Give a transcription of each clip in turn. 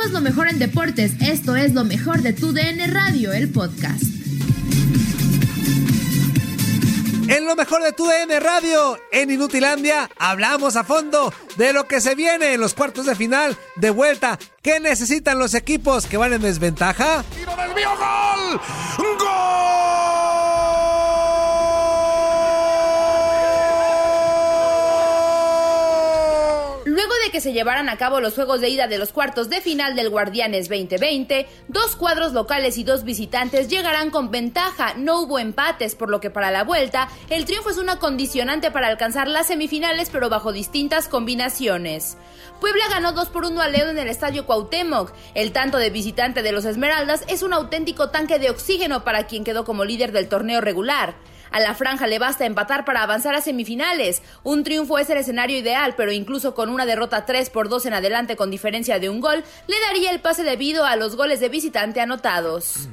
Somos lo mejor en deportes. Esto es lo mejor de tu DN Radio, el podcast. En lo mejor de tu DN Radio, en Inutilandia, hablamos a fondo de lo que se viene en los cuartos de final de vuelta. ¿Qué necesitan los equipos que van en desventaja? ¡Tiro del mío, gol! ¡Gol! Que se llevaran a cabo los juegos de ida de los cuartos de final del Guardianes 2020, dos cuadros locales y dos visitantes llegarán con ventaja. No hubo empates, por lo que para la vuelta, el triunfo es una condicionante para alcanzar las semifinales, pero bajo distintas combinaciones. Puebla ganó 2 por 1 a León en el Estadio Cuauhtémoc. El tanto de visitante de los Esmeraldas es un auténtico tanque de oxígeno para quien quedó como líder del torneo regular. A la franja le basta empatar para avanzar a semifinales. Un triunfo es el escenario ideal, pero incluso con una derrota 3 por 2 en adelante con diferencia de un gol, le daría el pase debido a los goles de visitante anotados.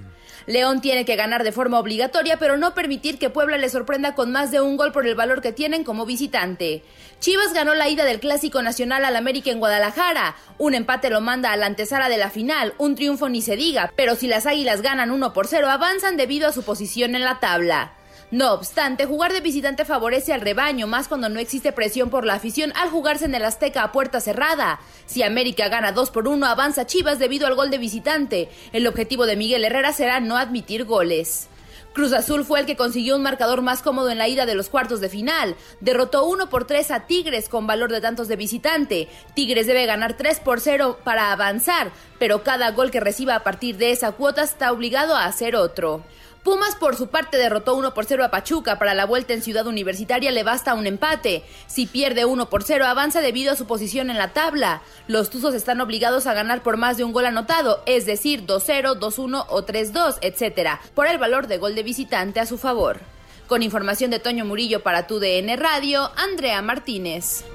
León tiene que ganar de forma obligatoria, pero no permitir que Puebla le sorprenda con más de un gol por el valor que tienen como visitante. Chivas ganó la ida del Clásico Nacional al América en Guadalajara. Un empate lo manda a la antesala de la final, un triunfo ni se diga, pero si las Águilas ganan 1 por 0 avanzan debido a su posición en la tabla. No obstante, jugar de visitante favorece al rebaño, más cuando no existe presión por la afición al jugarse en el Azteca a puerta cerrada. Si América gana 2 por 1, avanza Chivas debido al gol de visitante. El objetivo de Miguel Herrera será no admitir goles. Cruz Azul fue el que consiguió un marcador más cómodo en la ida de los cuartos de final. Derrotó 1 por 3 a Tigres con valor de tantos de visitante. Tigres debe ganar 3 por 0 para avanzar, pero cada gol que reciba a partir de esa cuota está obligado a hacer otro. Pumas por su parte derrotó 1 por 0 a Pachuca. Para la vuelta en Ciudad Universitaria le basta un empate. Si pierde 1 por 0 avanza debido a su posición en la tabla. Los Tuzos están obligados a ganar por más de un gol anotado, es decir, 2-0, 2-1 o 3-2, etc., por el valor de gol de visitante a su favor. Con información de Toño Murillo para tu DN Radio, Andrea Martínez.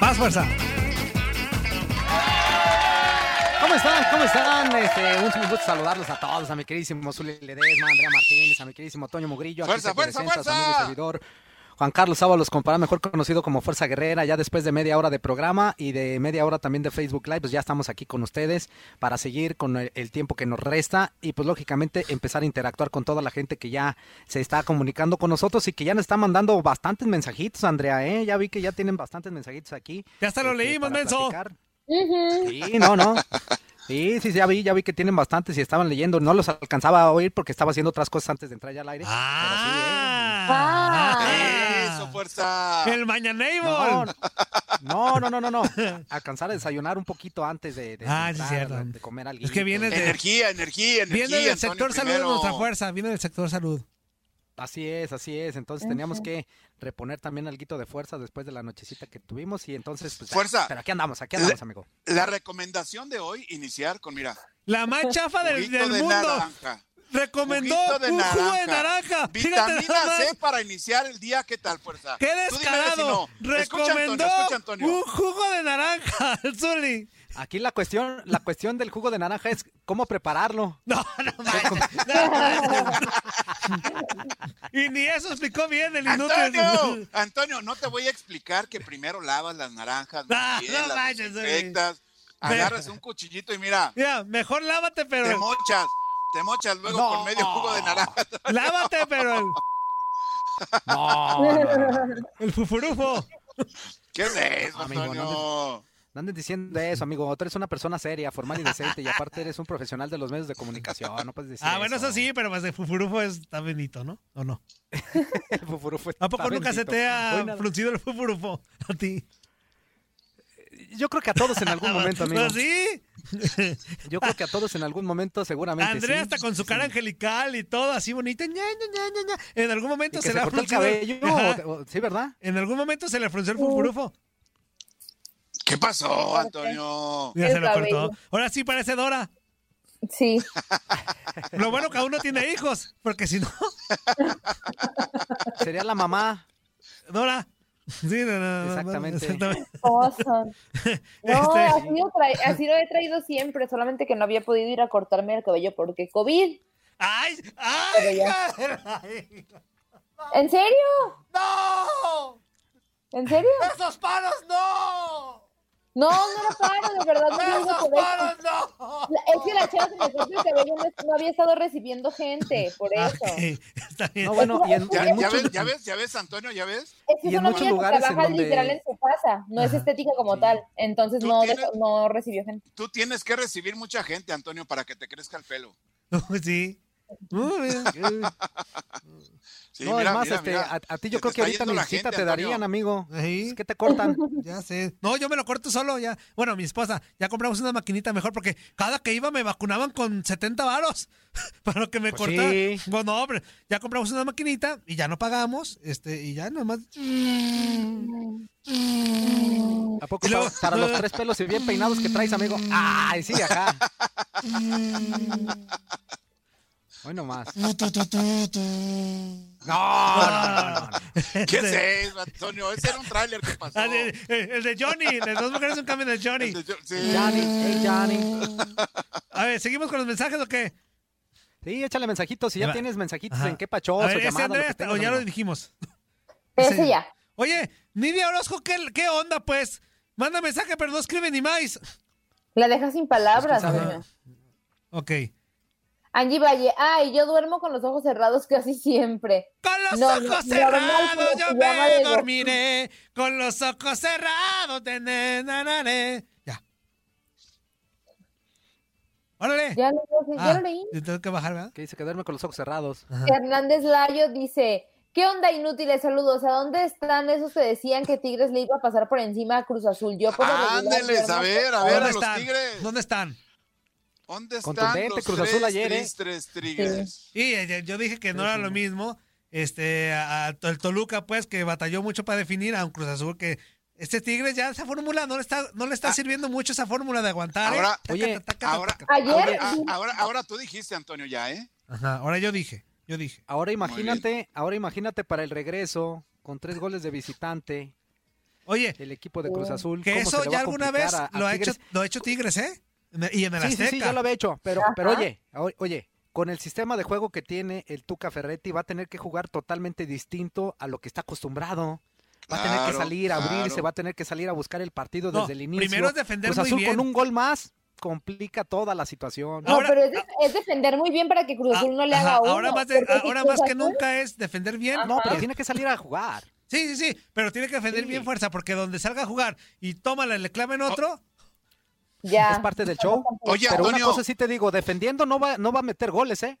Más fuerza. ¿Cómo están? ¿Cómo están? Este, un gusto saludarlos a todos, a mi queridísimo Zuli Ledesma, a Andrea Martínez, a mi queridísimo Toño Mugrillo. Aquí Fuerza, se fuerza, presenta su amigo y servidor Juan Carlos Ábalos Compará, mejor conocido como Fuerza Guerrera, ya después de media hora de programa y de media hora también de Facebook Live, pues ya estamos aquí con ustedes para seguir con el, el tiempo que nos resta y pues lógicamente empezar a interactuar con toda la gente que ya se está comunicando con nosotros y que ya nos está mandando bastantes mensajitos, Andrea, ¿eh? Ya vi que ya tienen bastantes mensajitos aquí. Ya hasta lo este, leímos, menso. platicar. Sí, no, no. Sí, sí, ya vi, ya vi que tienen bastantes y estaban leyendo. No los alcanzaba a oír porque estaba haciendo otras cosas antes de entrar ya al aire. Ah, Eso, fuerza. el mañanable. No, no, no, no, no, no. Alcanzar a desayunar un poquito antes de, de, Ah, sí, entrar, cierto. de comer algo. Es que vienes de- Energía, energía, energía. Viene del Antonio, sector salud primero. nuestra fuerza, viene del sector salud. Así es, así es. Entonces teníamos que reponer también algo de fuerza después de la nochecita que tuvimos y entonces pues, Fuerza. Pero aquí andamos, aquí andamos, amigo. La recomendación de hoy, iniciar con, mira, La más chafa del, del de mundo. naranja. recomendó de un jugo de naranja. Vitamina. C para iniciar el día. ¿Qué tal, fuerza? ¡Qué Tú dime si descarado! Escucha, Recomendó Antonio, escucha, Antonio. un jugo de naranja, el Zuli. Aquí la cuestión, la cuestión del jugo de naranja es cómo prepararlo. No, no manches. No, y ni eso explicó bien el inútil. Antonio, Antonio, no te voy a explicar que primero lavas las naranjas, No, bien, no las manches, desinfectas, agarras un cuchillito y mira, Mira, mejor lávate, te pero. mochas, te mochas luego No. con medio jugo de naranja. Lávate, pero el, No, no, no. el fufurufo. ¿Qué es eso, Amigo, no Antonio? No anden diciendo eso, amigo. Tú eres una persona seria, formal y decente y aparte eres un profesional de los medios de comunicación. No puedes decir Ah, bueno, eso sí, pero más de fufurufo está bonito, ¿no? ¿O no? El fufurufo ¿A poco está nunca se bendito. te ha fruncido el fufurufo? A ti. Yo creo que a todos en algún momento, amigo. ¿Ah, sí? Yo creo que a todos en algún momento seguramente Andrea sí. hasta con su cara angelical y todo así bonita. ña, ña, ña, ña, ña. En algún momento se, se le ha el cabello. Ajá. o- o- sí, ¿verdad? En algún momento se le frunció el fufurufo. ¿Qué pasó, Antonio? Ya se lo cortó. Ahora sí parece Dora. Sí. Lo bueno que aún no tiene hijos, porque si no, Sería la mamá. Dora. Sí, no, no, Exactamente. exactamente. No, Este- así, lo tra- así lo he traído siempre, solamente que no había podido ir a cortarme el cabello porque COVID. ¡Ay! ¡Ay! ¿En serio? ¡No! ¿En serio? ¡Esos palos no! No, no lo paro, de verdad. No lo digo ¡Esos por eso. no! Es que la chava que me cortó el cabello no, no había estado recibiendo gente, por eso. Ok, está bien. No, bueno, y en, ¿Ya, y en ya muchos- ves, ya ves, ya ves, Antonio, ya ves? Es que Y en muchos que lugares en trabaja donde- literal en su casa, no es estética como tal, entonces no, tienes- no recibió gente. Tú tienes que recibir mucha gente, Antonio, para que te crezca el pelo. Sí. Sí, no, mira, es más, mira, este, mira. a, a ti yo creo que ahorita cita gente, te Antonio. darían, amigo. Ahí. Es que te cortan. Ya sé. No, yo me lo corto solo ya. Bueno, mi esposa, ya compramos una maquinita mejor porque cada que iba me vacunaban con 70 varos para lo que me Pues cortara. sí. Bueno, hombre, ya compramos una maquinita y ya no pagamos, este, y ya nomás. ¿A poco luego- para, para los tres pelos y bien peinados que traes, amigo? ¡Ay, sí, ajá! Hoy nomás. No, no, no, no, no. ¿Qué es eso, Antonio? Ese era un tráiler que pasó. Ah, de- eh, el de Johnny, las dos mujeres un cambio de Johnny. El de- sí. Johnny, hey, Johnny. A ver, ¿seguimos con los mensajes o qué? Sí, échale mensajitos. Si ya tienes mensajitos Ajá. en qué A pachoso, ver, ese tengas, o ya lo dijimos. Ese ya. Oye, Nidia Orozco, ¿qué, ¿qué onda, pues? Manda mensaje, pero no escribe ni más. La deja sin palabras, Pues. Ok. Angie Valle, ay, yo duermo con los ojos cerrados casi siempre. Con los No, ojos no, cerrados yo me de- dormiré. Con los ojos cerrados. na- na- na. Ya. Órale. Ya lo, ya Ah, lo leí. yo Tengo que bajar, ¿verdad? Que dice que duerme con los ojos cerrados. Ajá. Hernández Layo dice, ¿qué onda inútiles? Saludos, ¿a dónde están esos que decían que Tigres le iba a pasar por encima a Cruz Azul? Yo por Ándeles, a ver, a ver, a ¿Dónde los están? Tigres. ¿Dónde están? ¿Dónde están Contundente, los Cruz Azul tres ayer, ¿eh? tristes Tigres? Y eh, yo dije que no era lo mismo. Este, a- a- el Toluca, pues, que batalló mucho para definir a un Cruz Azul que. Este Tigres ya esa fórmula no le está, no le está sirviendo mucho esa fórmula de aguantar. Ahora- Taca, oye, taca, taca, Ahora, taca. Ayer ahora, ah, ahora, ahora tú dijiste, Antonio, ya, ¿eh? Ajá, ahora yo dije, yo dije. Ahora imagínate, ahora imagínate para el regreso, con tres goles de visitante, Oye, el equipo de Cruz Azul. que ¿cómo se eso le va ya alguna vez a- a lo ha hecho, lo ha hecho Tigres, ¿eh? En el- Y en el Sí, sí, Azteca. sí, ya lo había hecho. Pero, Ajá. pero oye, oye, con el sistema de juego que tiene el Tuca Ferretti, va a tener que jugar totalmente distinto a lo que está acostumbrado. Va a tener que salir a abrirse, claro. va a tener que salir a buscar el partido No, desde el inicio. primero es defender Cruz muy Azul bien. con un gol más complica toda la situación. No, Ahora- pero es, de- es defender muy bien para que Cruz Azul no le Ajá, haga uno. ahora más, de- porque si ahora más que nunca es defender bien. Ajá. No, pero tiene que salir a jugar. Sí, sí, sí, pero tiene que defender Sí. bien fuerza porque donde salga a jugar y tómala, le claven otro. Ya. Es parte del show. Oye, pero una Antonio. cosa sí te digo, defendiendo no va, no va a meter goles, ¿eh?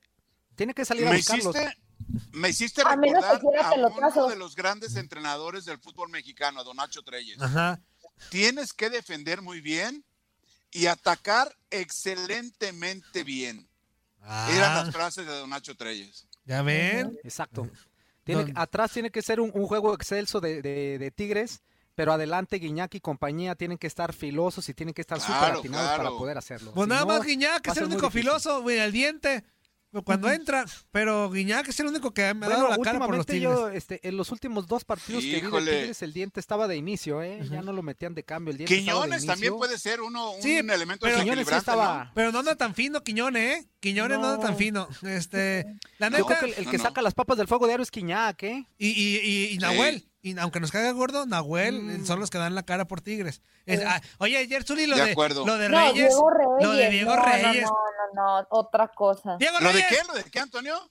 Tiene que salir a Me buscarlos. hiciste, me hiciste A menos que recordar a uno de los grandes entrenadores del fútbol mexicano, a Don Nacho Treyes. Ajá. Tienes que defender muy bien y atacar excelentemente bien. Eran Ah, las frases de Don Nacho Treyes. ya ven. Exacto. Tiene, atrás tiene que ser un, un juego excelso de, de- de Tigres, pero adelante Guiñac y compañía tienen que estar filosos y tienen que estar súper Claro, atinados claro. para poder hacerlo. Pues Si nada no, más Guiñac, es el único filoso, güey, al diente. cuando entra, pero Guiñac es el único que me ha dado Bueno, la cara por los últimamente Tigres. yo, este, en los últimos dos partidos que vi de Híjole. Tigres, el diente estaba de inicio, ¿eh? Ya no lo metían de cambio. El diente estaba de Quiñones también puede ser uno, un Sí, elemento pero- Quiñones sí desequilibrante, estaba... ¿no? Pero no anda tan fino Quiñones, ¿eh? Quiñones no, anda No. tan fino. Este, la Yo neta, creo que el, el que No, no. saca las papas del fuego diario es Quiñac, ¿eh? y, y, y, y Sí. Nahuel, y aunque nos caiga gordo, Nahuel Mm. son los que dan la cara por Tigres. Es- ah, oye, ayer Zuli, lo De de, acuerdo. lo de No, Reyes. Diego Reyes. Lo de Diego no, Reyes. No, no, no, no, otra cosa. Diego ¿Lo de qué? ¿Lo de qué, Antonio?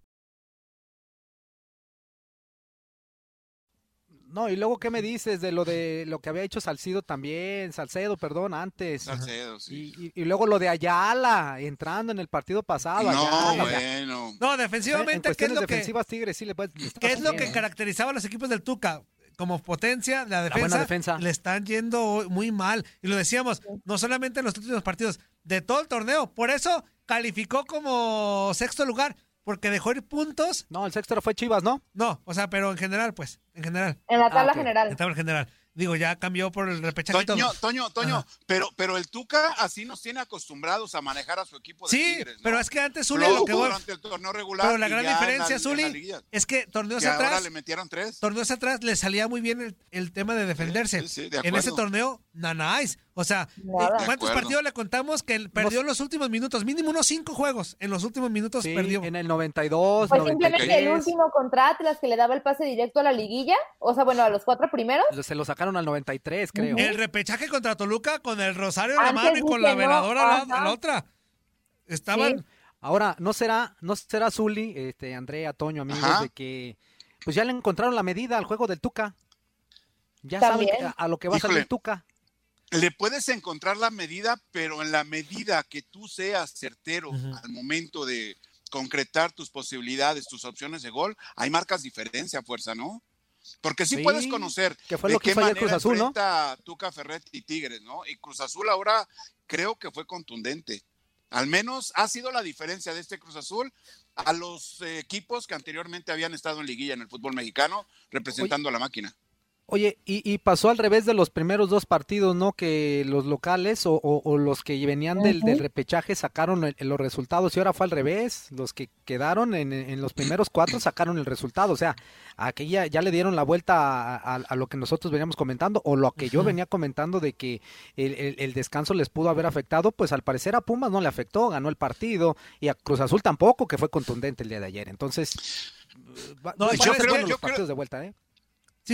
No, y luego, ¿qué me dices de lo de lo que había hecho Salcido también? Salcedo, perdón, antes. Salcedo, sí. Y, y- y luego lo de Ayala, entrando en el partido pasado. No, Ayala, o sea, bueno. No, en defensivamente, ¿qué es lo que, defensivas Tigres sí le puede... le está qué es lo bien, que ¿eh? caracterizaba a los equipos del Tuca? Como potencia, la defensa, buena defensa. le están yendo muy mal. Y lo decíamos, no solamente en los últimos partidos, de todo el torneo. Por eso calificó como sexto lugar, porque dejó ir puntos. No, el sexto fue Chivas, ¿no? No, o sea, pero en general, pues, en general. En la tabla ok. general. En tabla general. Digo, ya cambió por el repechaje todo. Toño, Toño, Toño, Ajá. pero, pero el Tuca así nos tiene acostumbrados a manejar a su equipo de Sí, Tigres, ¿no? pero es que antes Zuli Lo que durante el torneo regular. Pero la gran diferencia, Zuli, es que torneos Que ahora atrás, le metieron tres. torneos atrás le salía muy bien el, el tema de defenderse. sí, sí, de en ese torneo, nanáis. O sea, Nada. eh, ¿cuántos partidos le contamos que él perdió en los últimos minutos? Mínimo unos cinco juegos. En los últimos minutos Sí, perdió. en el 92, Pues simplemente el 93. último contra Atlas que le daba el pase directo a la liguilla, o sea, bueno, a los cuatro primeros. Se lo sacaron al 93, creo. El repechaje contra Toluca con el rosario en la mano y con la no, veladora a la, a otra. Estaban. Sí. Ahora, ¿no será, no será Zuli, este, Andrea, Toño, amigos, Ajá. de que pues ya le encontraron la medida al juego del Tuca? Ya También. saben a lo que va a Híjole. salir Tuca. Le puedes encontrar la medida, pero en la medida que tú seas certero al momento de concretar tus posibilidades, tus opciones de gol, hay marcas diferencia a fuerza, ¿no? Porque sí, Sí, puedes conocer que fue de lo que qué manera Cruz Azul, ¿no? Tuca Ferretti y Tigres, ¿no? Y Cruz Azul ahora creo que fue contundente. Al menos ha sido la diferencia de este Cruz Azul a los eh, equipos que anteriormente habían estado en liguilla en el fútbol mexicano representando a la máquina. Oye, y, y pasó al revés de los primeros dos partidos, ¿no? Que los locales o, o- o los que venían del, del repechaje sacaron el- los resultados y ahora fue al revés. Los que quedaron en, en los primeros cuatro sacaron el resultado. O sea, aquí ya, ya le dieron la vuelta a, a- a lo que nosotros veníamos comentando o lo que yo venía comentando de que el, el- el descanso les pudo haber afectado. Pues al parecer a Pumas no le afectó, ganó el partido y a Cruz Azul tampoco, que fue contundente el día de ayer. Entonces, No, yo creo- yo los creo- partidos de vuelta, ¿eh?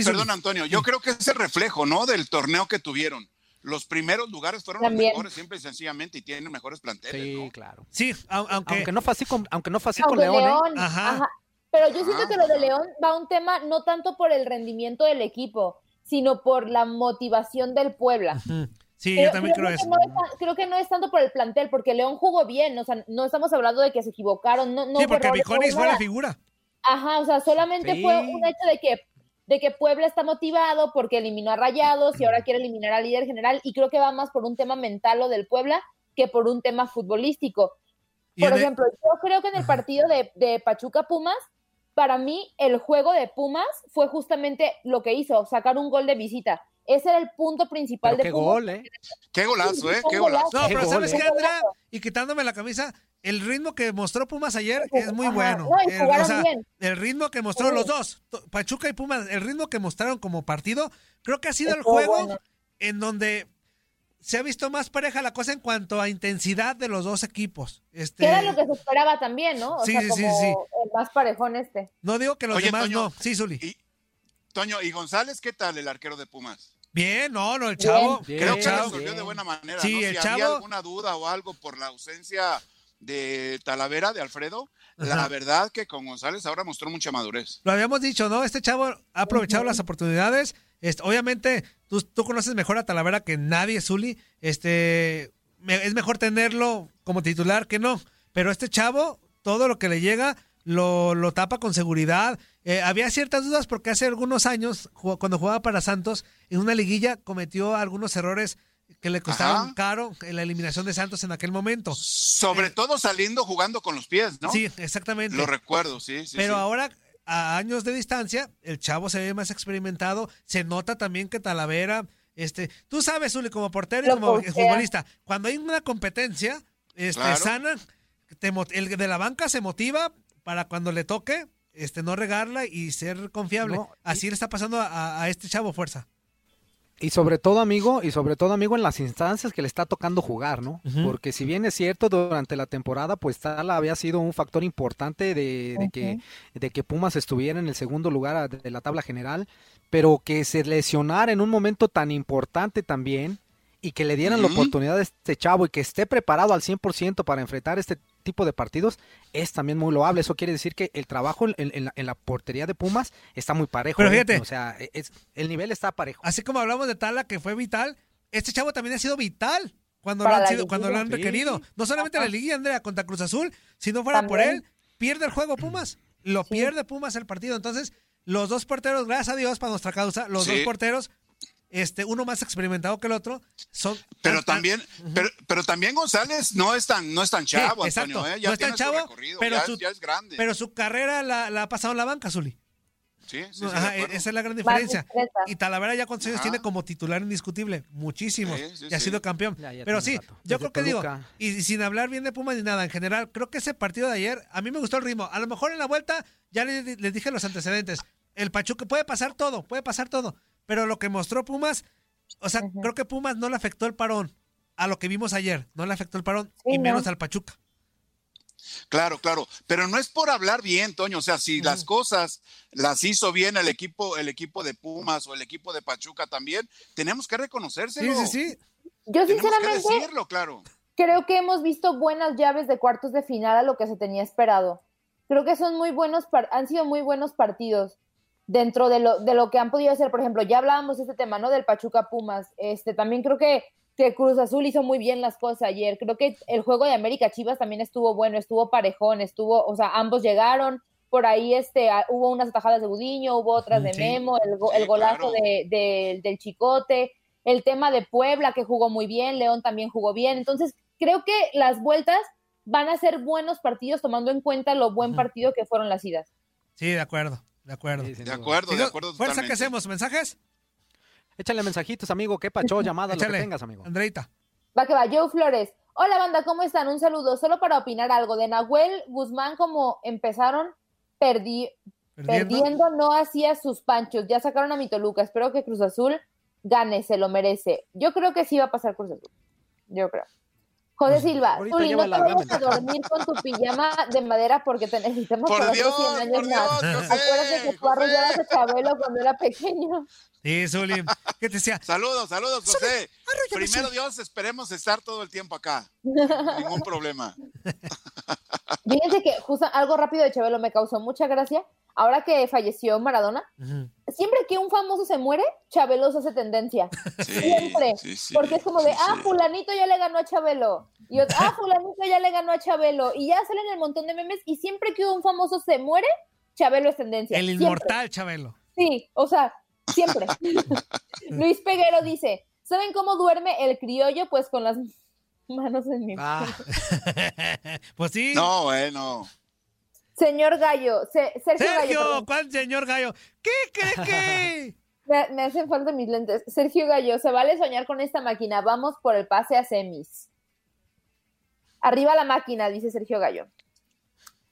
Sí, Perdón. Antonio, yo creo que es el reflejo, ¿no? Del torneo que tuvieron. Los primeros lugares fueron También. los mejores, siempre y sencillamente, y tienen mejores planteles, Sí, ¿no? claro. Sí, au- aunque. Aunque no fue así con, aunque no fue así con León, ¿eh? León, Ajá. ajá. Pero yo siento Ah. que lo de León va a un tema no tanto por el rendimiento del equipo, sino por la motivación del Puebla. Sí, Creo- yo también creo que eso. no es tan- creo que no es tanto por el plantel, porque León jugó bien, o sea, no estamos hablando de que se equivocaron, no, no Sí, porque no hubo fue la figura. Ajá, o sea, solamente Sí. fue un hecho de que, de que Puebla está motivado porque eliminó a Rayados y ahora quiere eliminar al líder general y creo que va más por un tema mental lo del Puebla que por un tema futbolístico. Por el- ejemplo, yo creo que en el partido de, de Pachuca Pumas, para mí el juego de Pumas fue justamente lo que hizo, sacar un gol de visita. Ese era el punto principal Pero de qué Pumas. gol, ¿eh? Qué golazo, ¿eh? Qué golazo. No, pero ¿sabes qué, Andrea? Y quitándome la camisa, el ritmo que mostró Pumas ayer es muy Ajá, bueno. no, El- jugaron bien. el ritmo que mostró Sí. los dos, Pachuca y Pumas, el ritmo que mostraron como partido, creo que ha sido el juego bueno. en donde se ha visto más pareja la cosa en cuanto a intensidad de los dos equipos. Este, Que era lo que se esperaba también, ¿no? O Sí, sea, sí, como sí, sí. el más parejón este. No digo que los Oye, demás Toño, no. Sí, Zuli. Y, Toño, ¿y González qué tal, el arquero de Pumas? Bien, no, no, el chavo. Bien, Creo el que resolvió bien. de buena manera, Sí, ¿no? Si el había chavo- alguna duda o algo por la ausencia de Talavera, de Alfredo, la verdad que con González ahora mostró mucha madurez. Lo habíamos dicho, ¿no? Este chavo ha aprovechado las oportunidades. Este, obviamente, tú, tú conoces mejor a Talavera que nadie, Zuli. Este, me- es mejor tenerlo como titular que no. Pero este chavo, todo lo que le llega, lo, lo tapa con seguridad. Eh, había ciertas dudas porque hace algunos años, cuando jugaba para Santos, en una liguilla cometió algunos errores que le costaron Ajá. caro en la eliminación de Santos en aquel momento. Sobre todo saliendo jugando con los pies, ¿no? Sí, exactamente. Lo recuerdo, sí, sí. Pero sí. ahora, a años de distancia, el chavo se ve más experimentado. Se nota también que Talavera, este, tú sabes, Uli, como portero y Lo como postea. futbolista, cuando hay una competencia este, Claro. sana, te el de la banca se motiva para cuando le toque, este, no regarla y ser confiable. No, y- Así le está pasando a, a este chavo fuerza. Y sobre todo, amigo, y sobre todo, amigo, en las instancias que le está tocando jugar, ¿no? Porque si bien es cierto, durante la temporada, pues Tala había sido un factor importante de, de que, de que Pumas estuviera en el segundo lugar de la tabla general, pero que se lesionara en un momento tan importante también y que le dieran la oportunidad a este chavo y que esté preparado al 100% para enfrentar este tipo de partidos, es también muy loable. Eso quiere decir que el trabajo en, en la, en la portería de Pumas está muy parejo. Pero ¿eh? fíjate. O sea, es, el nivel está parejo. Así como hablamos de Tala, que fue vital, este chavo también ha sido vital cuando, Para lo han, sido- cuando lo han requerido. No solamente Ajá. la liguilla, Andrea, contra Cruz Azul, si no fuera por él, pierde el juego Pumas. Lo Sí. pierde Pumas el partido. Entonces, los dos porteros, gracias a Dios, para nuestra causa, los Sí. dos porteros, este, uno más experimentado que el otro, son... Pero también, pero, pero también González no es tan, no es tan chavo, Sí, exacto. Antonio, ¿eh? Ya No es tan su chavo, recorrido, pero ya, su- es, ya es grande. Pero su carrera la, la ha pasado en la banca, Zuli. sí, sí, sí, ajá, acuerdo. esa es la gran diferencia. Y Talavera ya cuántos años tiene como titular indiscutible, muchísimos. Sí, sí, y ha sido campeón. Ya, ya Pero sí, yo creo que digo, y, y sin hablar bien de Pumas ni nada, en general, creo que ese partido de ayer, a mí me gustó el ritmo. A lo mejor en la vuelta, ya les, les dije los antecedentes, el Pachuca puede pasar todo, puede pasar todo. Pero lo que mostró Pumas, o sea, creo que Pumas no le afectó el parón a lo que vimos ayer, no le afectó el parón, Sí, y no. menos al Pachuca. Claro, claro, pero no es por hablar bien, Toño, o sea, si las cosas las hizo bien el equipo, el equipo de Pumas o el equipo de Pachuca también, tenemos que Sí, reconocérselo. sí, sí. Yo Tenemos que sinceramente decirlo, claro. creo que hemos visto buenas llaves de cuartos de final a lo que se tenía esperado. Creo que son muy buenos, par- han sido muy buenos partidos dentro de lo, de lo que han podido hacer. Por ejemplo, ya hablábamos de este tema, ¿no? Del Pachuca Pumas. Este, también creo que, que Cruz Azul hizo muy bien las cosas ayer. Creo que el juego de América Chivas también estuvo bueno, estuvo parejón, estuvo, o sea, ambos llegaron. Por ahí este, hubo unas atajadas de Gudiño, hubo otras de Sí. Memo, el, el golazo claro. de, de- del Chicote, el tema de Puebla que jugó muy bien, León también jugó bien. Entonces, creo que las vueltas van a ser buenos partidos tomando en cuenta lo buen partido que fueron las idas. Sí, de acuerdo, de acuerdo. Sí, De acuerdo, de acuerdo Fuerza, ¿qué totalmente. hacemos? ¿Mensajes? Échale mensajitos, amigo. ¿Qué pacho? Llamada, lo que Échale, tengas, amigo. Andreita. Va que va, Joe Flores. Hola banda, ¿cómo están? Un saludo. Solo para opinar algo. De Nahuel Guzmán, como empezaron perdi- ¿Perdiendo? perdiendo, no hacía sus panchos. Ya sacaron a mi Toluca. Espero que Cruz Azul gane, se lo merece. Yo creo que sí va a pasar Cruz Azul. Yo creo. José Silva, ahorita Zuli, no te vayas a dormir con tu pijama de madera porque te necesitamos Por para Dios, otros 100 años por Dios, más. José, Acuérdate que tú arrollabas a Chabelo cuando era pequeño. Sí, Zuli. ¿Qué te decía? Saludos, saludos, José. Primero Zuli. Dios, esperemos estar todo el tiempo acá. Ningún problema. Fíjense que justo algo rápido de Chabelo me causó mucha gracia. Ahora que falleció Maradona. Siempre que un famoso se muere, Chabelo se hace tendencia. Sí, Siempre. sí, sí, porque es como de, sí, ah, sí. fulanito ya le ganó a Chabelo. Y otro, ah, fulanito ya le ganó a Chabelo. Y ya salen el montón de memes. Y siempre que un famoso se muere, Chabelo es tendencia. El Siempre. inmortal, Chabelo. Sí, o sea, siempre. Luis Peguero dice, ¿saben cómo duerme el criollo? Pues con las manos en mi... Ah, pues sí. No, bueno. Señor Gallo, Se- Sergio, Gallo, Sergio, perdón. ¿cuál señor Gallo? ¿Qué cree que? Me, me hacen falta mis lentes. Sergio Gallo, se vale soñar con esta máquina. Vamos por el pase a semis. Arriba la máquina, dice Sergio Gallo.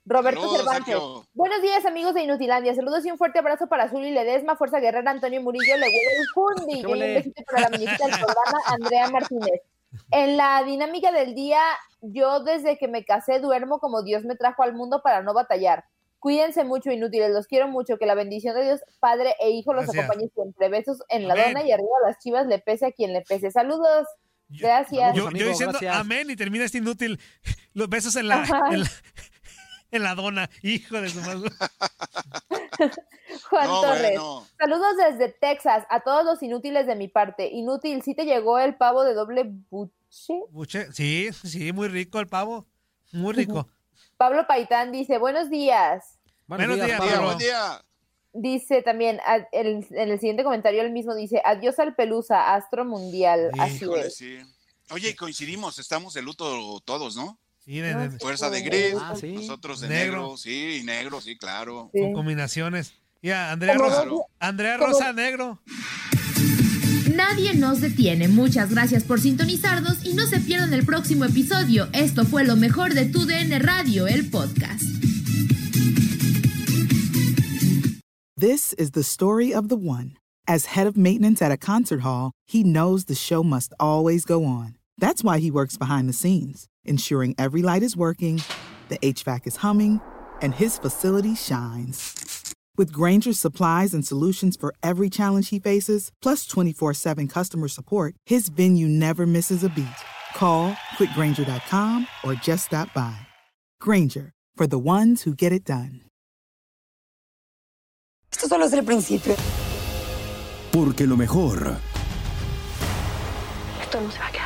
Roberto Saludos, Cervantes. Sergio. Buenos días, amigos de Inutilandia. Saludos y un fuerte abrazo para Azul y Ledesma, Fuerza Guerrera, Antonio Murillo, Le huele el Fundi. ¿Qué Y un besito para la muñequita del programa, Andrea Martínez. En la dinámica del día, yo desde que me casé duermo como Dios me trajo al mundo para no batallar. Cuídense mucho, inútiles. Los quiero mucho. Que la bendición de Dios, Padre e Hijo, los Gracias. acompañe siempre. Besos en la Amén. dona y arriba las chivas, le pese a quien le pese. Saludos. Gracias. Yo, diciendo gracias. amén y termina este inútil. Los besos en la, Ajá. en la, en la dona. Hijo de su madre. Juan No, Torres. bueno. Saludos desde Texas a todos los inútiles de mi parte. Inútil, si te llegó el pavo de doble bu- Sí. Buche, sí, sí, muy rico el pavo. Muy rico. Pablo Paitán dice, buenos días. Buenos días, Buen día, Pablo. buen día. Dice también, a- el- en el siguiente comentario él mismo dice, adiós al Pelusa, astro mundial. Así Híjole, es. sí. Oye, y coincidimos, estamos de luto todos, ¿no? Sí, de- de- Fuerza de gris, Ah, sí. nosotros de Negro. negro. sí, y negro, sí, claro. Sí. con combinaciones. Ya, Andrea Como Rosa. Andrea como- Rosa Negro. Nadie nos detiene. Muchas gracias por sintonizarnos y no se pierdan el próximo episodio. Esto fue lo mejor de Tu DN Radio, el podcast. This is the story of the one. As head of maintenance at a concert hall, he knows the show must always go on. That's why he works behind the scenes, ensuring every light is working, the HVAC is humming, and his facility shines. With Granger's supplies and solutions for every challenge he faces, plus 24 7 customer support, his venue never misses a beat. Call quickgranger.com or just stop by. Granger, for the ones who get it done. Esto solo es el principio. Porque lo mejor, Esto no se va a quedar así.